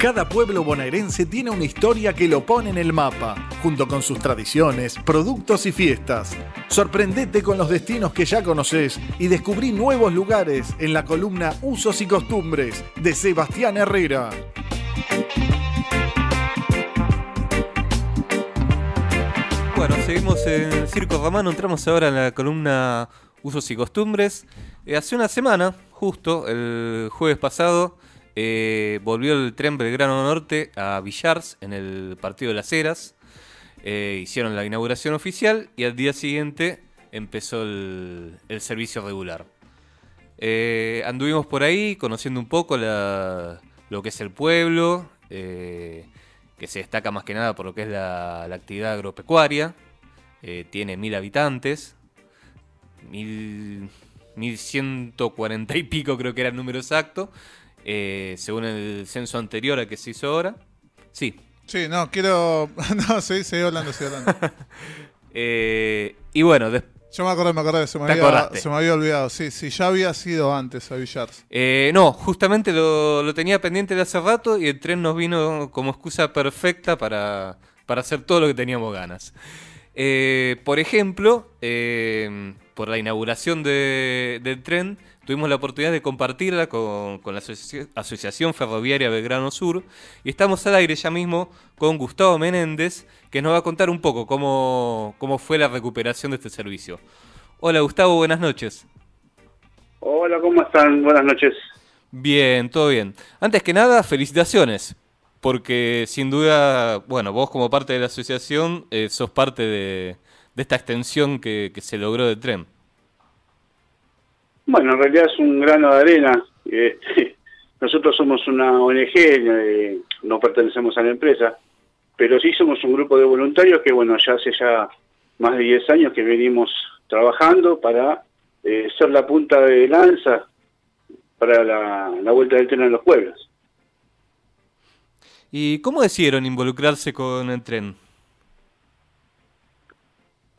Cada pueblo bonaerense tiene una historia que lo pone en el mapa, junto con sus tradiciones, productos y fiestas. Sorprendete con los destinos que ya conoces y descubrí nuevos lugares en la columna Usos y Costumbres de Sebastián Herrera. Bueno, seguimos en Circo Romano, entramos ahora en la columna Usos y Costumbres. Eh, hace una semana, justo el jueves pasado, eh, volvió el tren Belgrano Norte a Villars en el partido de las Heras. Eh, hicieron la inauguración oficial y al día siguiente empezó el, servicio regular. anduvimos por ahí conociendo un poco lo que es el pueblo, que se destaca más que nada por lo que es la, actividad agropecuaria. Eh, tiene mil habitantes, mil, mil ciento cuarenta y pico creo que era el número exacto, eh, según el censo anterior al que se hizo ahora. Sí. Sí, no, quiero... No, sí, sigue hablando, sigue hablando. eh, y bueno, después yo me acordé, me acordé, se me, había, se me había olvidado. Sí, sí, ya había sido antes a Villars. Eh, no, justamente lo, tenía pendiente de hace rato y el tren nos vino como excusa perfecta para, para hacer todo lo que teníamos ganas. Eh, por ejemplo, eh, por la inauguración del tren, tuvimos la oportunidad de compartirla con, la Asociación Ferroviaria Belgrano Sur y estamos al aire ya mismo con Gustavo Menéndez, que nos va a contar un poco cómo, cómo fue la recuperación de este servicio. Hola Gustavo, buenas noches. Hola, ¿cómo están? Buenas noches. Bien, todo bien. Antes que nada, felicitaciones, porque sin duda, bueno, vos como parte de la asociación eh, sos parte de, esta extensión que, se logró del tren. Bueno, en realidad es un grano de arena. Este, nosotros somos una ONG, eh, no pertenecemos a la empresa, pero sí somos un grupo de voluntarios que, bueno, ya hace ya más de 10 años que venimos trabajando para eh, ser la punta de lanza para la, la vuelta del tren a los pueblos. ¿Y cómo decidieron involucrarse con el tren?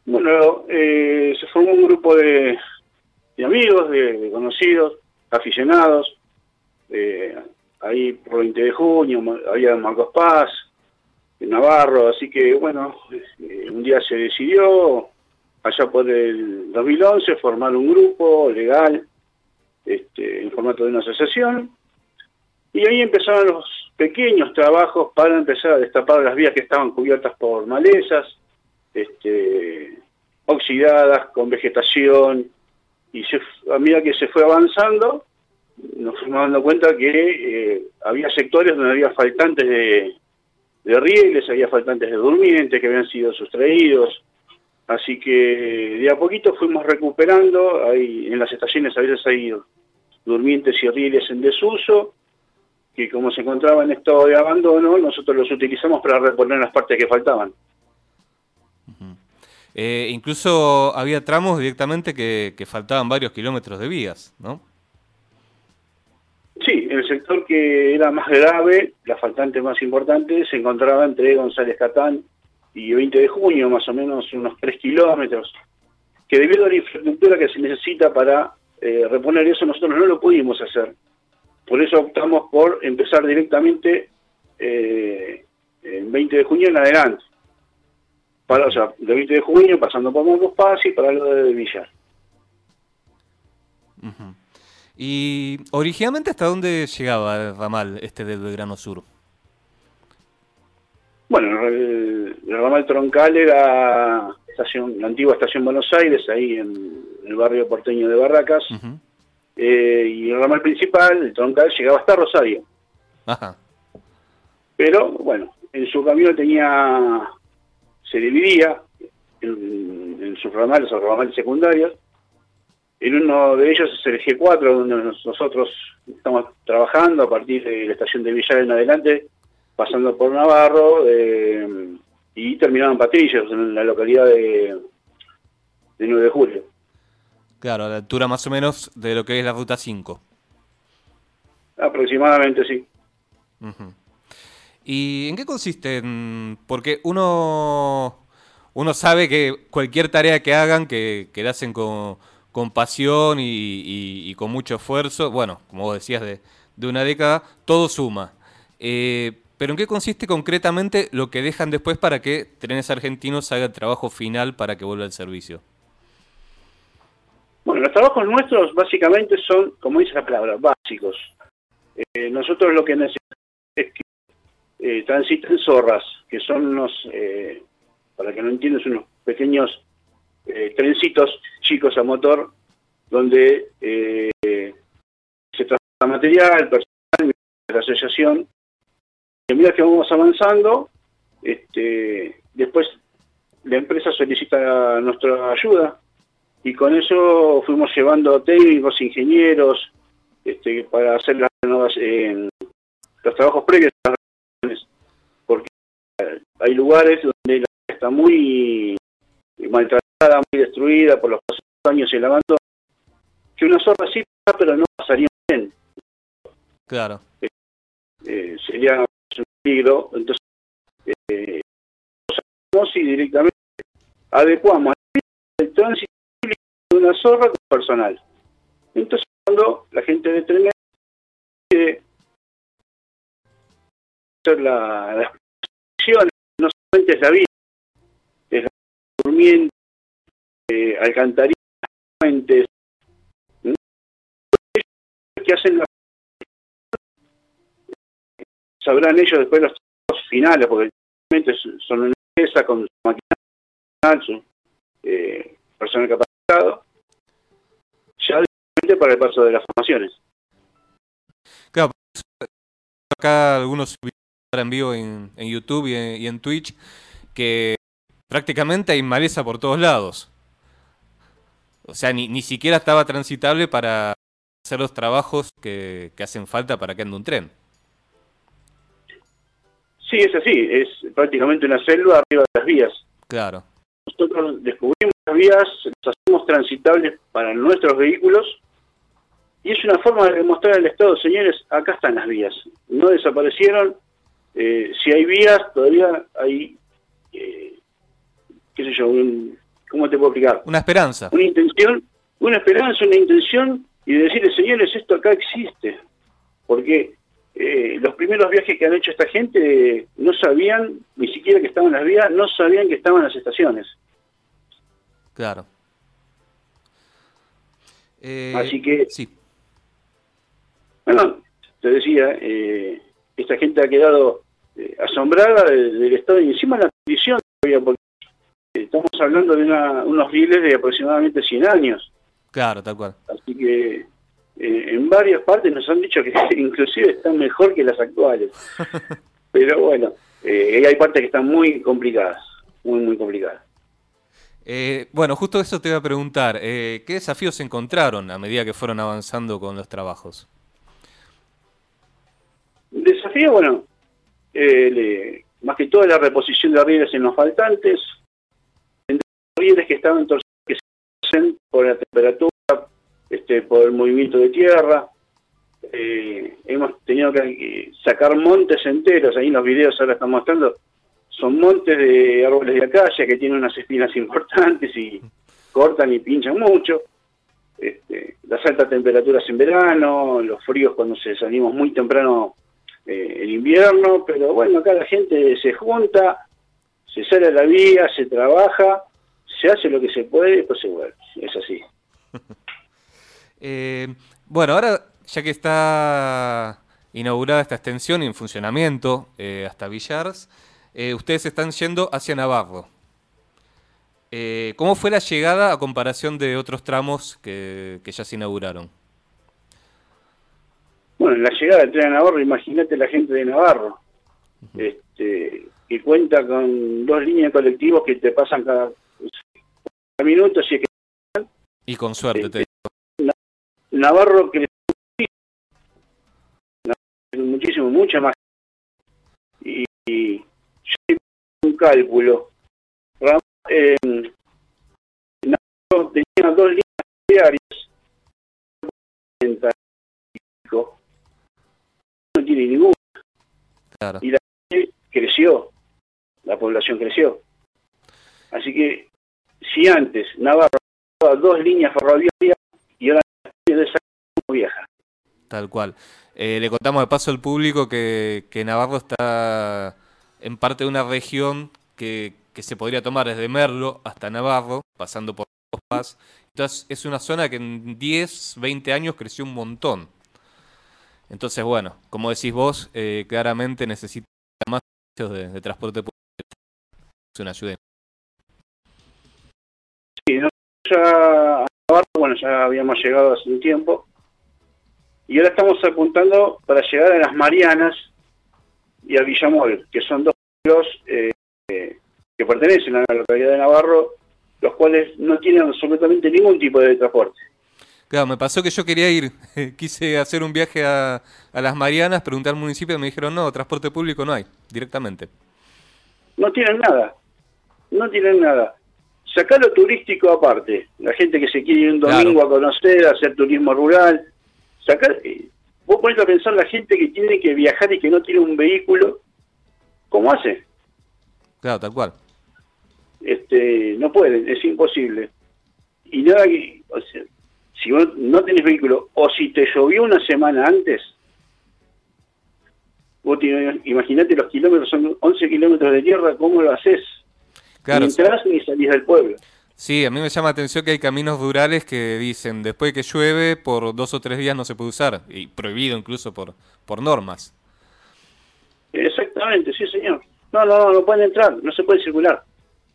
Bueno, eh, se formó un grupo de, amigos, de, conocidos, aficionados. Eh, ahí por 20 de junio había Marcos Paz, Navarro, así que bueno, eh, un día se decidió, allá por el 2011, formar un grupo legal este, en formato de una asociación. Y ahí empezaron los pequeños trabajos para empezar a destapar las vías que estaban cubiertas por malezas, este, oxidadas, con vegetación, y a medida que se fue avanzando, nos fuimos dando cuenta que eh, había sectores donde había faltantes de, de rieles, había faltantes de durmientes que habían sido sustraídos, así que de a poquito fuimos recuperando, hay, en las estaciones a veces hay durmientes y rieles en desuso, que como se encontraba en estado de abandono, nosotros los utilizamos para reponer las partes que faltaban. Eh, incluso había tramos directamente que, faltaban varios kilómetros de vías, ¿no? Sí, el sector que era más grave, la faltante más importante, se encontraba entre González Catán y 20 de junio, más o menos unos 3 kilómetros, que debido a la infraestructura que se necesita para eh, reponer eso, nosotros no lo pudimos hacer. Por eso optamos por empezar directamente eh, en 20 de junio en adelante para, o sea, de 20 de junio, pasando por Moncos Paz y para lo de Villar. ¿Y originalmente hasta dónde llegaba el ramal este del Belgrano Sur? Bueno, el, ramal troncal era estación, la antigua estación Buenos Aires, ahí en, el barrio porteño de Barracas, eh, y el ramal principal, el troncal, llegaba hasta Rosario. Ajá. Pero, bueno, en su camino tenía se dividía en, sus ramales o ramales secundarios. En uno de ellos es el G4, donde nosotros estamos trabajando a partir de la estación de Villar en adelante, pasando por Navarro eh, y terminando en Patrillos, en la localidad de, de 9 de julio. Claro, a la altura más o menos de lo que es la ruta 5. Aproximadamente, sí. ¿Y en qué consiste? Porque uno, uno sabe que cualquier tarea que hagan, que, que la hacen con, con pasión y, con mucho esfuerzo, bueno, como vos decías, de, de una década, todo suma. Eh, pero ¿en qué consiste concretamente lo que dejan después para que Trenes Argentinos haga el trabajo final para que vuelva al servicio? Bueno, los trabajos nuestros básicamente son, como dice la palabra, básicos. Eh, nosotros lo que necesitamos es que eh, transiten zorras, que son unos, eh, para que no entiendas, unos pequeños eh, trencitos chicos a motor, donde se transporta material, personal, la asociación. Y a medida que vamos avanzando, este, después la empresa solicita nuestra ayuda y con eso fuimos llevando técnicos, ingenieros, este, para hacer las renovaciones, los trabajos previos hay lugares donde la está muy maltratada, muy destruida por los pasados años y el abandono, que una zorra sí pero no pasaría bien. Claro. Eh, sería un peligro, entonces eh, si directamente adecuamos el tránsito de una zorra con personal. Entonces cuando la gente de quiere hacer la, las no solamente es la vida, es la durmiente, eh, alcantarillas, fuentes, que hacen la sabrán ellos después los finales, porque son una empresa con su máquina, su eh, personal capacitado, ya para el paso de las formaciones. Claro, acá algunos en vivo en, YouTube y en, Twitch que prácticamente hay maleza por todos lados. O sea, ni, ni siquiera estaba transitable para hacer los trabajos que, que hacen falta para que ande un tren. Sí, es así, es prácticamente una selva arriba de las vías. Claro. Nosotros descubrimos las vías, las hacemos transitables para nuestros vehículos y es una forma de demostrar al Estado, señores, acá están las vías, no desaparecieron, eh, si hay vías, todavía hay, eh, qué sé yo, ¿cómo te puedo explicar? Una esperanza. Una intención, una esperanza, una intención y de decirle, señores, esto acá existe, porque eh, los primeros viajes que han hecho esta gente no sabían ni siquiera que estaban las vías, no sabían que estaban las estaciones. Claro. Eh, Así que, sí. bueno, te decía, eh, esta gente ha quedado asombrada del, estado y encima la condición, porque estamos hablando de unos rieles de aproximadamente 100 años. Claro, tal cual. Así que eh, en varias partes nos han dicho que inclusive están mejor que las actuales. Pero bueno, eh, hay partes que están muy complicadas, muy, muy complicadas. Eh, bueno, justo eso te iba a preguntar. ¿Qué desafíos encontraron a medida que fueron avanzando con los trabajos? Desafío, bueno, más que todo la reposición de rieles en los faltantes, rieles que estaban torcidos que se hacen por la temperatura este, por el movimiento de tierra. Eh, hemos tenido que sacar montes enteros, ahí en los videos ahora están mostrando, son montes de árboles de acacia que tienen unas espinas importantes y cortan y pinchan mucho. Este, las altas temperaturas en verano, los fríos cuando se salimos muy temprano eh, en invierno, pero bueno, acá la gente se junta, se sale a la vía, se trabaja, se hace lo que se puede y después se vuelve. Es así. Eh, bueno, ahora ya que está inaugurada esta extensión y en funcionamiento eh, hasta Villars, eh, ustedes están yendo hacia Navarro. ¿Cómo fue la llegada a comparación de otros tramos que, ya se inauguraron? Bueno, la llegada del tren a Navarro, imagínate la gente de Navarro, este, que cuenta con dos líneas de colectivos que te pasan cada, minuto, si es que... Y con suerte, te Navarro creció muchísimo, mucha más. Y, yo un cálculo. Eh, Navarro tenía dos líneas diarias. Y la gente creció, la población creció. Así que si antes Navarro dos líneas ferroviarias y ahora de esa vieja. Tal cual. Eh, le contamos de paso al público que, que Navarro está en parte de una región que, que se podría tomar desde Merlo hasta Navarro, pasando por Paz. Entonces es una zona que en 10, 20 años creció un montón. Entonces, bueno, como decís vos, eh, claramente necesita más de, de transporte público. Es una ayuda. Sí, ya, bueno, ya habíamos llegado hace un tiempo. Y ahora estamos apuntando para llegar a las Marianas y a Villamol, que son dos pueblos eh, que pertenecen a la localidad de Navarro, los cuales no tienen absolutamente ningún tipo de transporte. Claro, me pasó que yo quería ir, quise hacer un viaje a, las Marianas, preguntar al municipio y me dijeron, no, transporte público no hay, directamente. No tienen nada, no tienen nada. Sacar lo turístico aparte, la gente que se quiere ir un domingo a conocer, a hacer turismo rural, sacar, eh, vos ponés a pensar la gente que tiene que viajar y que no tiene un vehículo, ¿cómo hace? Claro, tal cual. Este, no pueden, es imposible. Y nada que, o sea, si vos no tenés vehículo, o si te llovió una semana antes, vos imaginate los kilómetros, son 11 kilómetros de tierra, ¿cómo lo haces? Claro. Ni entras ni salís del pueblo. Sí, a mí me llama la atención que hay caminos rurales que dicen, después de que llueve, por dos o tres días no se puede usar, y prohibido incluso por, por normas. Exactamente, sí señor. No, no, no, no pueden entrar, no se puede circular.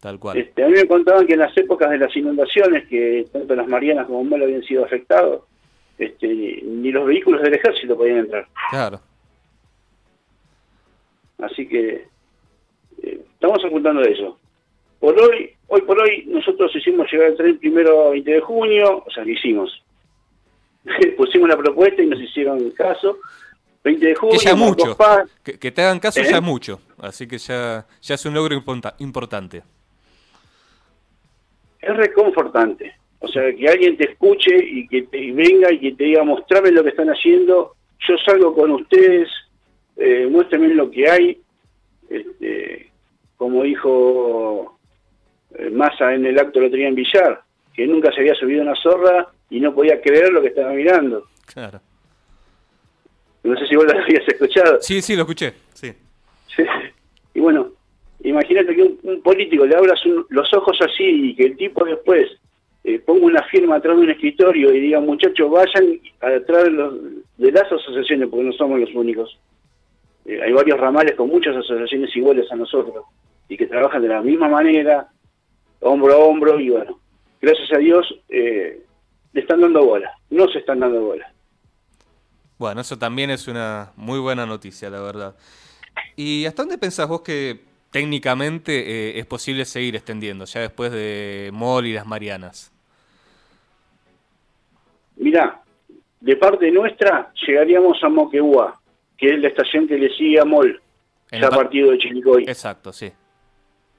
Tal cual. Este, a mí me contaban que en las épocas de las inundaciones, que tanto las Marianas como Mal habían sido afectados, este, ni los vehículos del ejército podían entrar. Claro. Así que eh, estamos ocultando eso. Por hoy, hoy por hoy, nosotros hicimos llegar el tren primero a 20 de junio, o sea, lo hicimos. Pusimos la propuesta y nos hicieron caso. 20 de junio, que ya mucho. Que, te hagan caso ya ¿Eh? mucho. Así que ya, ya es un logro importante es reconfortante. O sea, que alguien te escuche y que te venga y que te diga, mostrame lo que están haciendo, yo salgo con ustedes, eh, lo que hay. Este, como dijo eh, Massa en el acto lo tenía en Villar, que nunca se había subido una zorra y no podía creer lo que estaba mirando. Claro. No sé si vos lo habías escuchado. Sí, sí, lo escuché, sí. Imagínate que un, político le abras los ojos así y que el tipo después eh, ponga una firma atrás de un escritorio y diga, muchachos, vayan atrás de, de las asociaciones, porque no somos los únicos. Eh, hay varios ramales con muchas asociaciones iguales a nosotros y que trabajan de la misma manera, hombro a hombro, y bueno, gracias a Dios eh, le están dando bola, no se están dando bola. Bueno, eso también es una muy buena noticia, la verdad. ¿Y hasta dónde pensás vos que técnicamente eh, es posible seguir extendiendo, ya después de MOL y las Marianas? Mirá, de parte nuestra llegaríamos a Moquegua, que es la estación que le sigue a MOL, ya partido de Chilicoy. Exacto, sí.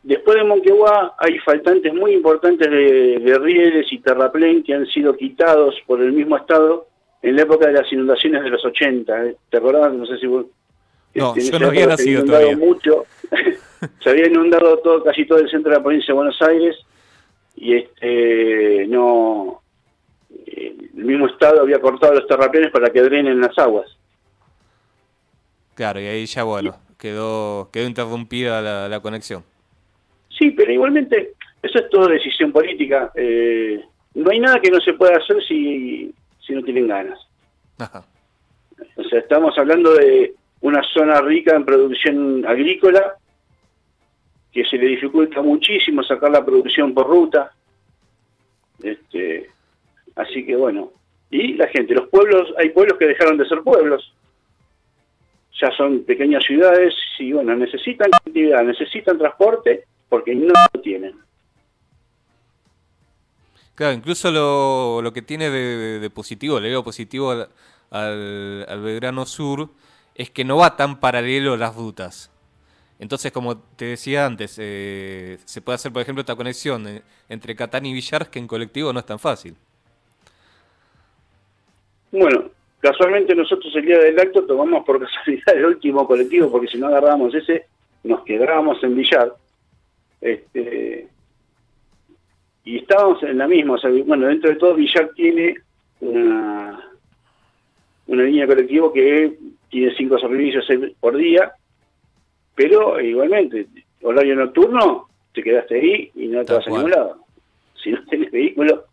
Después de Moquegua hay faltantes muy importantes de, rieles y terraplén que han sido quitados por el mismo Estado en la época de las inundaciones de los 80. ¿eh? ¿Te acordás? No sé si vos... No, este, yo no había nacido todavía. Mucho. se había inundado todo, casi todo el centro de la provincia de Buenos Aires y este no el mismo estado había cortado los terraplenes para que drenen las aguas. Claro, y ahí ya bueno, quedó quedó interrumpida la, conexión. Sí, pero igualmente eso es todo decisión política. Eh, no hay nada que no se pueda hacer si, si no tienen ganas. O sea, estamos hablando de una zona rica en producción agrícola que se le dificulta muchísimo sacar la producción por ruta. Este, así que bueno, y la gente, los pueblos, hay pueblos que dejaron de ser pueblos, ya son pequeñas ciudades y bueno, necesitan actividad, necesitan transporte porque no lo tienen. Claro, incluso lo, lo que tiene de, positivo, le veo positivo al, al, al Belgrano Sur, es que no va tan paralelo las rutas. Entonces, como te decía antes, eh, se puede hacer, por ejemplo, esta conexión eh, entre Catán y Villar, que en colectivo no es tan fácil. Bueno, casualmente nosotros el día del acto tomamos por casualidad el último colectivo, porque si no agarrábamos ese, nos quedábamos en Villar. Este, y estábamos en la misma, bueno, dentro de todo Villar tiene una, una línea de colectivo que tiene cinco servicios por día, pero igualmente, horario nocturno, te quedaste ahí y no te vas a ningún lado. Si no tenés vehículo,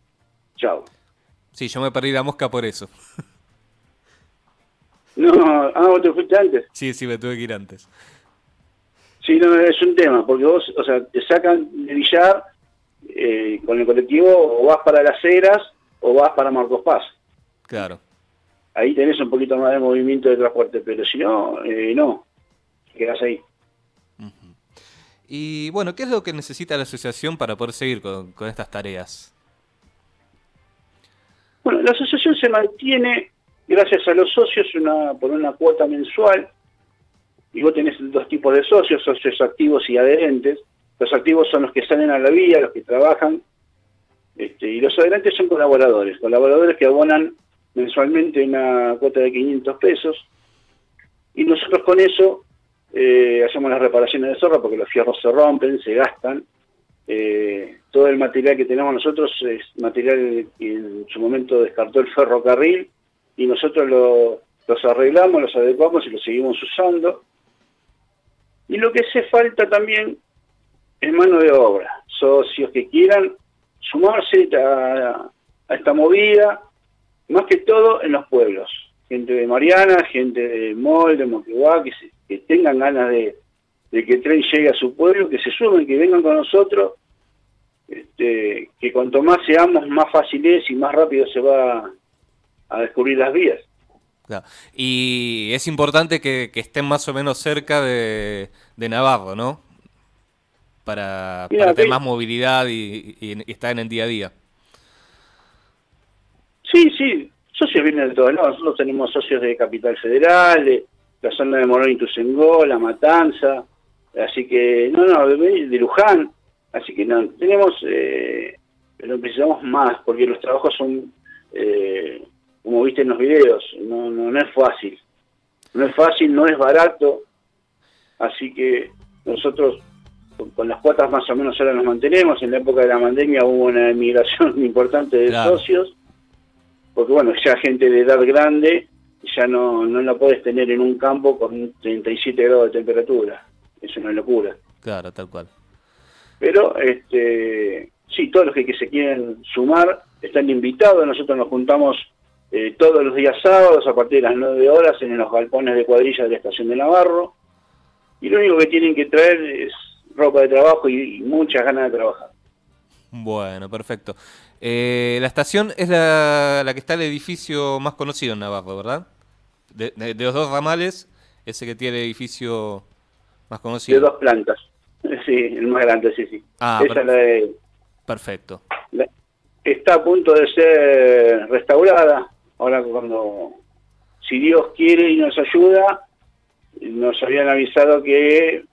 chao. Sí, yo me perdí la mosca por eso. No, ah, vos te fuiste antes. Sí, sí, me tuve que ir antes. Sí, no, es un tema, porque vos, o sea, te sacan de billar eh, con el colectivo o vas para las Heras o vas para Marcos Paz. Claro. Ahí tenés un poquito más de movimiento de transporte, pero si no, eh, no, quedás ahí. Y bueno, ¿qué es lo que necesita la asociación para poder seguir con, estas tareas? Bueno, la asociación se mantiene gracias a los socios una, por una cuota mensual. Y vos tenés dos tipos de socios, socios activos y adherentes. Los activos son los que salen a la vía, los que trabajan. Este, y los adherentes son colaboradores, colaboradores que abonan mensualmente una cuota de 500 pesos. Y nosotros con eso eh, hacemos las reparaciones de zorra porque los fierros se rompen, se gastan. Eh, todo el material que tenemos nosotros es material que en su momento descartó el ferrocarril y nosotros lo, los arreglamos, los adecuamos y los seguimos usando. Y lo que hace falta también es mano de obra, socios que quieran sumarse a, esta movida, más que todo en los pueblos. Gente de Mariana, gente de Mol, de Moquegua, que, que tengan ganas de, que el tren llegue a su pueblo, que se sumen, que vengan con nosotros, este, que cuanto más seamos, más fácil es y más rápido se va a descubrir las vías. Y es importante que, estén más o menos cerca de, Navarro, ¿no? Para, tener más movilidad y, y estar en el día a día. Sí, sí, socios vienen de todos lados. Nosotros tenemos socios de Capital Federal, de la zona de Morón y Tuzengó, La Matanza, así que, no, no, de, Luján, así que no, tenemos, eh, pero precisamos más, porque los trabajos son, eh, como viste en los videos, no, no, no es fácil. No es fácil, no es barato, así que nosotros con, las cuotas más o menos ahora nos mantenemos. En la época de la pandemia hubo una emigración importante de socios porque bueno, ya gente de edad grande ya no, no la puedes tener en un campo con 37 grados de temperatura. Es una locura. Claro, tal cual. Pero, este, sí, todos los que, se quieren sumar están invitados. Nosotros nos juntamos eh, todos los días sábados a partir de las 9 horas en los galpones de cuadrilla de la estación de Navarro. Y lo único que tienen que traer es ropa de trabajo y muchas ganas de trabajar. Bueno, perfecto. Eh, la estación es la, que está el edificio más conocido en Navarro, ¿verdad? De, los dos ramales, ese que tiene el edificio más conocido. De dos plantas. Sí, el más grande, sí, sí. Ah, Esa es la de, perfecto. está a punto de ser restaurada. Ahora cuando, si Dios quiere y nos ayuda, nos habían avisado que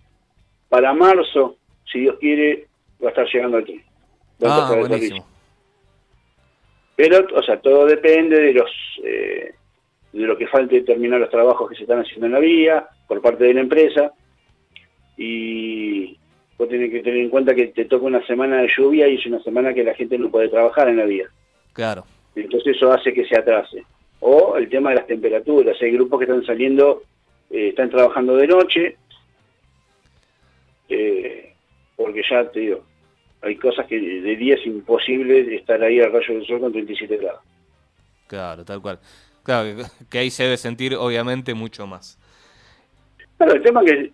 para marzo, si Dios quiere, va a estar llegando aquí. Ah, buenísimo. Pero, o sea, todo depende de los eh, de lo que falte terminar los trabajos que se están haciendo en la vía por parte de la empresa. Y vos tenés que tener en cuenta que te toca una semana de lluvia y es una semana que la gente no puede trabajar en la vía. Claro. Entonces eso hace que se atrase. O el tema de las temperaturas. Hay grupos que están saliendo, eh, están trabajando de noche, eh, porque ya te digo, hay cosas que de día es imposible estar ahí al rayo del sol con 37 grados. Claro, tal cual. Claro, que, ahí se debe sentir obviamente mucho más. Claro, el tema es que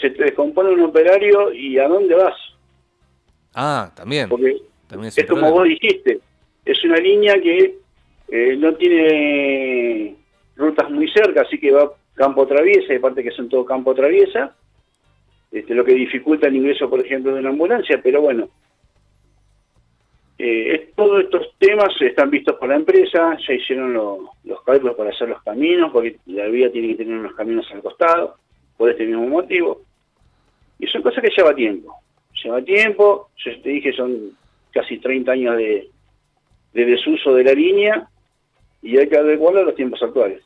se te descompone un operario y ¿a dónde vas? Ah, también. Porque es, como vos dijiste, es una línea que eh, no tiene rutas muy cerca, así que va campo traviesa, y aparte que son todo campo traviesa, este, lo que dificulta el ingreso, por ejemplo, de una ambulancia, pero bueno, eh, todos estos temas están vistos por la empresa, ya hicieron los cálculos para hacer los caminos, porque la vía tiene que tener unos caminos al costado, por este mismo motivo. Y son cosas que lleva tiempo. Lleva tiempo, yo te dije, son casi 30 años de, desuso de la línea y hay que adecuarlo a los tiempos actuales.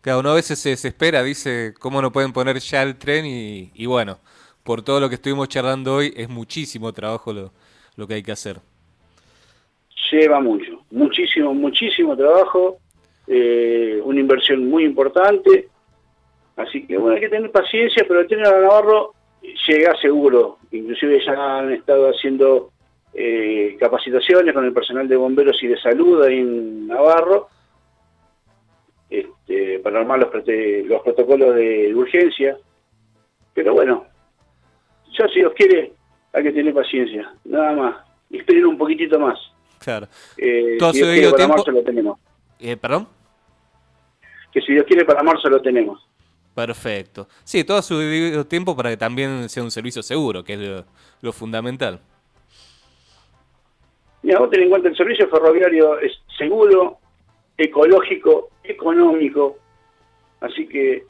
Claro, uno a veces se desespera, dice, ¿cómo no pueden poner ya el tren? Y, y bueno, por todo lo que estuvimos charlando hoy, es muchísimo trabajo lo, lo que hay que hacer lleva mucho, muchísimo, muchísimo trabajo. eh, una inversión muy importante. Así que bueno, hay que tener paciencia, pero el tren a Navarro llega seguro. Inclusive ya han estado haciendo eh, capacitaciones con el personal de bomberos y de salud ahí en Navarro este, para armar los, los protocolos de urgencia. Pero bueno, ya si Dios quiere, hay que tener paciencia, nada más. Y esperar un poquitito más. Claro. Eh, si Dios quiere, para marzo lo tenemos. Eh, ¿Perdón? Que si Dios quiere, para marzo lo tenemos. Perfecto. Sí, todo a su debido tiempo para que también sea un servicio seguro, que es lo, fundamental. Mira, vos ten en cuenta, el servicio ferroviario es seguro, ecológico, económico, así que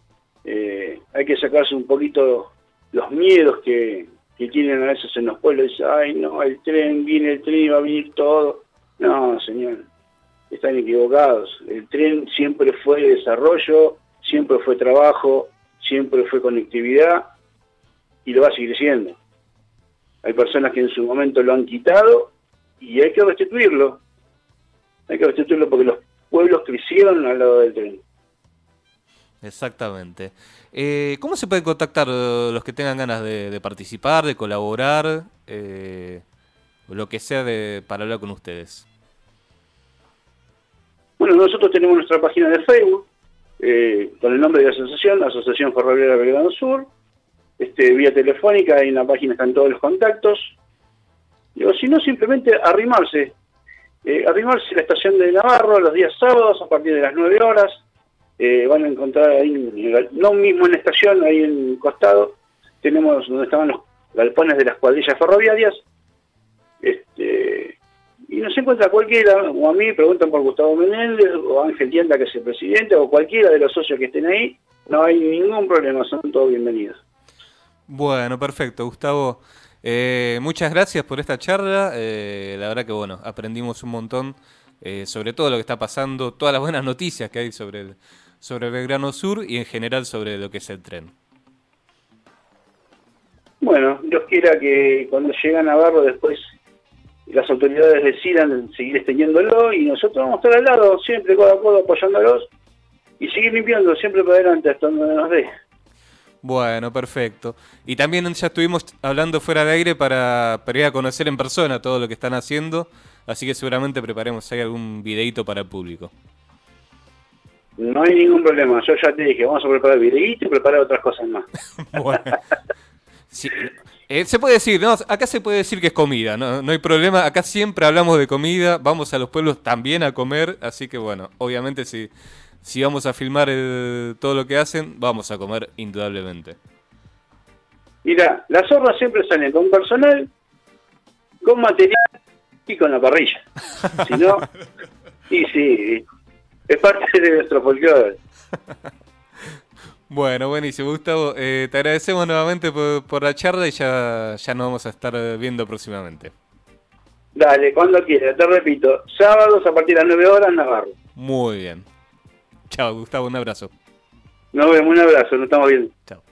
eh, hay que sacarse un poquito los miedos que, que tienen a veces en los pueblos, dicen, ay no, el tren, viene el tren y va a venir todo. No, señor, están equivocados. El tren siempre fue desarrollo, siempre fue trabajo, siempre fue conectividad y lo va a seguir siendo. Hay personas que en su momento lo han quitado y hay que restituirlo. Hay que restituirlo porque los pueblos crecieron al lado del tren. Exactamente. Eh, ¿Cómo se pueden contactar eh, los que tengan ganas de, participar, de colaborar, eh, lo que sea de, para hablar con ustedes? Bueno, nosotros tenemos nuestra página de Facebook con el nombre de la asociación, Asociación Ferroviaria Belgrano Sur. Este, vía telefónica, en la página están todos los contactos. Digo, si no, simplemente arrimarse. arrimarse a la estación de Navarro los días sábados a partir de las 9 horas eh, van a encontrar ahí, no mismo en la estación, ahí en el costado, tenemos donde estaban los galpones de las cuadrillas ferroviarias, este, y nos encuentra cualquiera, o a mí, preguntan por Gustavo Menéndez, o Ángel Tienda, que es el presidente, o cualquiera de los socios que estén ahí, no hay ningún problema, son todos bienvenidos. Bueno, perfecto, Gustavo. Eh, muchas gracias por esta charla. Eh, la verdad que bueno, aprendimos un montón sobre todo lo que está pasando, todas las buenas noticias que hay sobre el, sobre Belgrano Sur y en general sobre lo que es el tren. Bueno, Dios quiera que cuando llegue a Navarro después las autoridades decidan seguir extendiéndolo y nosotros vamos a estar al lado, siempre codo a codo apoyándolos y seguir limpiando siempre para adelante hasta donde nos dé. Bueno, perfecto. Y también ya estuvimos hablando fuera de aire para, para ir a conocer en persona todo lo que están haciendo, así que seguramente preparemos ahí algún videito para el público. No hay ningún problema. Yo ya te dije, vamos a preparar videíto y preparar otras cosas más. bueno. Eh, se puede decir, no, acá se puede decir que es comida, no, no hay problema. Acá siempre hablamos de comida, vamos a los pueblos también a comer, así que bueno, obviamente si, si vamos a filmar todo lo que hacen, vamos a comer indudablemente. Mira, las zorras siempre salen con personal, con material y con la parrilla. Si no, y sí, es parte de nuestro folclore. Bueno, buenísimo, Gustavo. Eh, te agradecemos nuevamente por, la charla y ya, ya nos vamos a estar viendo próximamente. Dale, cuando quieras, te repito, sábados a partir de las 9 horas, Navarro. Muy bien. Chao, Gustavo, un abrazo. Nos vemos, un abrazo, nos estamos viendo. Chao.